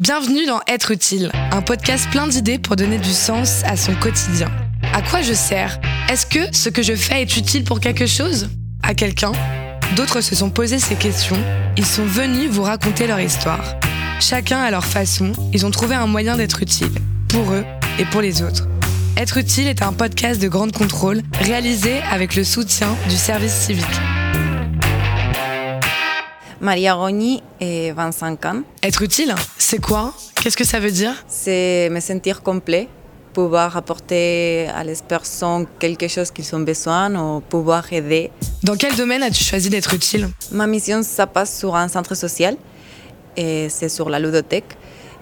Bienvenue dans Être utile, un podcast plein d'idées pour donner du sens à son quotidien. À quoi je sers? Est-ce que ce que je fais est utile pour quelque chose? À quelqu'un? D'autres se sont posés ces questions. Ils sont venus vous raconter leur histoire. Chacun à leur façon, ils ont trouvé un moyen d'être utile, pour eux et pour les autres. Être utile est un podcast de grande contrôle réalisé avec le soutien du service civique. Maria Rogni et 25 ans. Être utile, c'est quoi? Qu'est-ce que ça veut dire? C'est me sentir complet, pouvoir apporter à les personnes quelque chose qu'ils ont besoin ou pouvoir aider. Dans quel domaine as-tu choisi d'être utile? Ma mission, ça passe sur un centre social et c'est sur la ludothèque.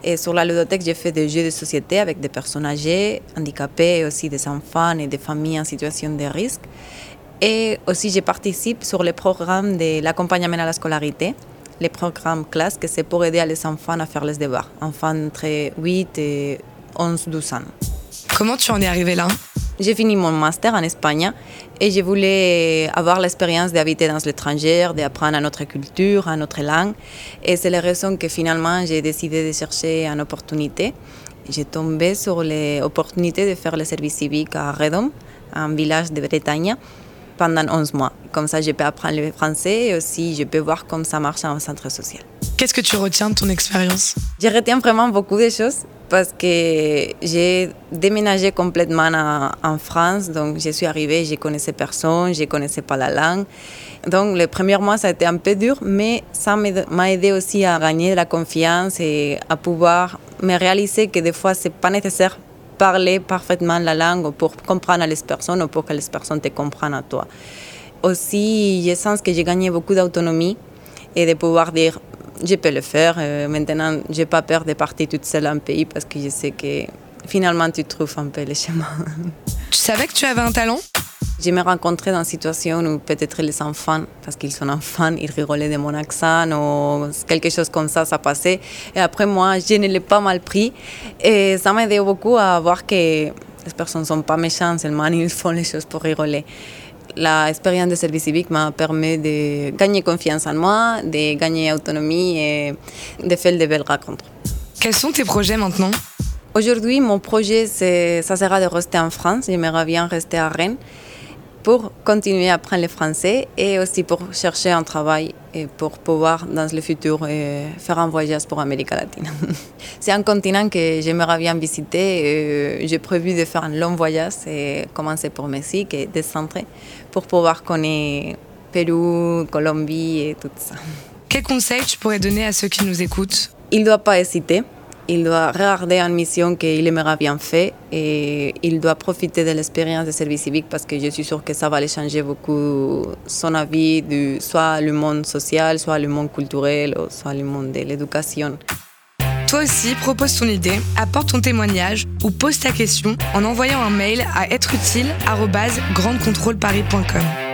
Et sur la ludothèque, j'ai fait des jeux de société avec des personnes âgées, handicapées, et aussi des enfants et des familles en situation de risque. Et aussi, je participe sur le programme de l'accompagnement à la scolarité, les programmes classe, que c'est pour aider les enfants à faire les devoirs, enfants entre 8 et 11, 12 ans. Comment tu en es arrivé là? J'ai fini mon master en Espagne et je voulais avoir l'expérience d'habiter dans l'étranger, d'apprendre à notre culture, à notre langue. Et c'est la raison que finalement j'ai décidé de chercher une opportunité. J'ai tombé sur l'opportunité de faire le service civique à Redom, un village de Bretagne pendant 11 mois. Comme ça, je peux apprendre le français et aussi je peux voir comment ça marche en centre social. Qu'est-ce que tu retiens de ton expérience? Je retiens vraiment beaucoup de choses parce que j'ai déménagé complètement en, France. Donc, je suis arrivée, je connaissais personne, je connaissais pas la langue. Donc, les premiers mois, ça a été un peu dur, mais ça m'a aidé aussi à gagner de la confiance et à pouvoir me réaliser que des fois, c'est pas nécessaire parler parfaitement la langue pour comprendre les personnes ou pour que les personnes te comprennent à toi. Aussi, je sens que j'ai gagné beaucoup d'autonomie et de pouvoir dire je peux le faire. Euh, maintenant, je n'ai pas peur de partir toute seule en pays parce que je sais que finalement, tu trouves un peu le chemin. Tu savais que tu avais un talent? Je me rencontré dans une situation où peut-être les enfants, parce qu'ils sont enfants, ils rigolaient de mon accent ou quelque chose comme ça, ça passait. Et après, moi, je ne l'ai pas mal pris. Et ça m'a aidé beaucoup à voir que les personnes ne sont pas méchantes, seulement ils font les choses pour rigoler. L'expérience de service civique m'a permis de gagner confiance en moi, de gagner autonomie et de faire de belles rencontres. Quels sont tes projets maintenant? Aujourd'hui, mon projet, ça sera de rester en France. J'aimerais bien rester à Rennes pour continuer à apprendre le français et aussi pour chercher un travail et pour pouvoir dans le futur euh, faire un voyage pour l'Amérique latine. C'est un continent que j'aimerais bien visiter. Euh, j'ai prévu de faire un long voyage et commencer pour Mexique et descendre pour pouvoir connaître Pérou, Colombie et tout ça. Quel conseil tu pourrais donner à ceux qui nous écoutent? Il ne doit pas hésiter il doit regarder une mission qu'il aimerait bien faire et il doit profiter de l'expérience de service civique parce que je suis sûre que ça va aller changer beaucoup son avis de soit le monde social, soit le monde culturel, soit le monde de l'éducation. Toi aussi, propose ton idée, apporte ton témoignage ou pose ta question en envoyant un mail à êtreutile@grandecontrôleparis.com.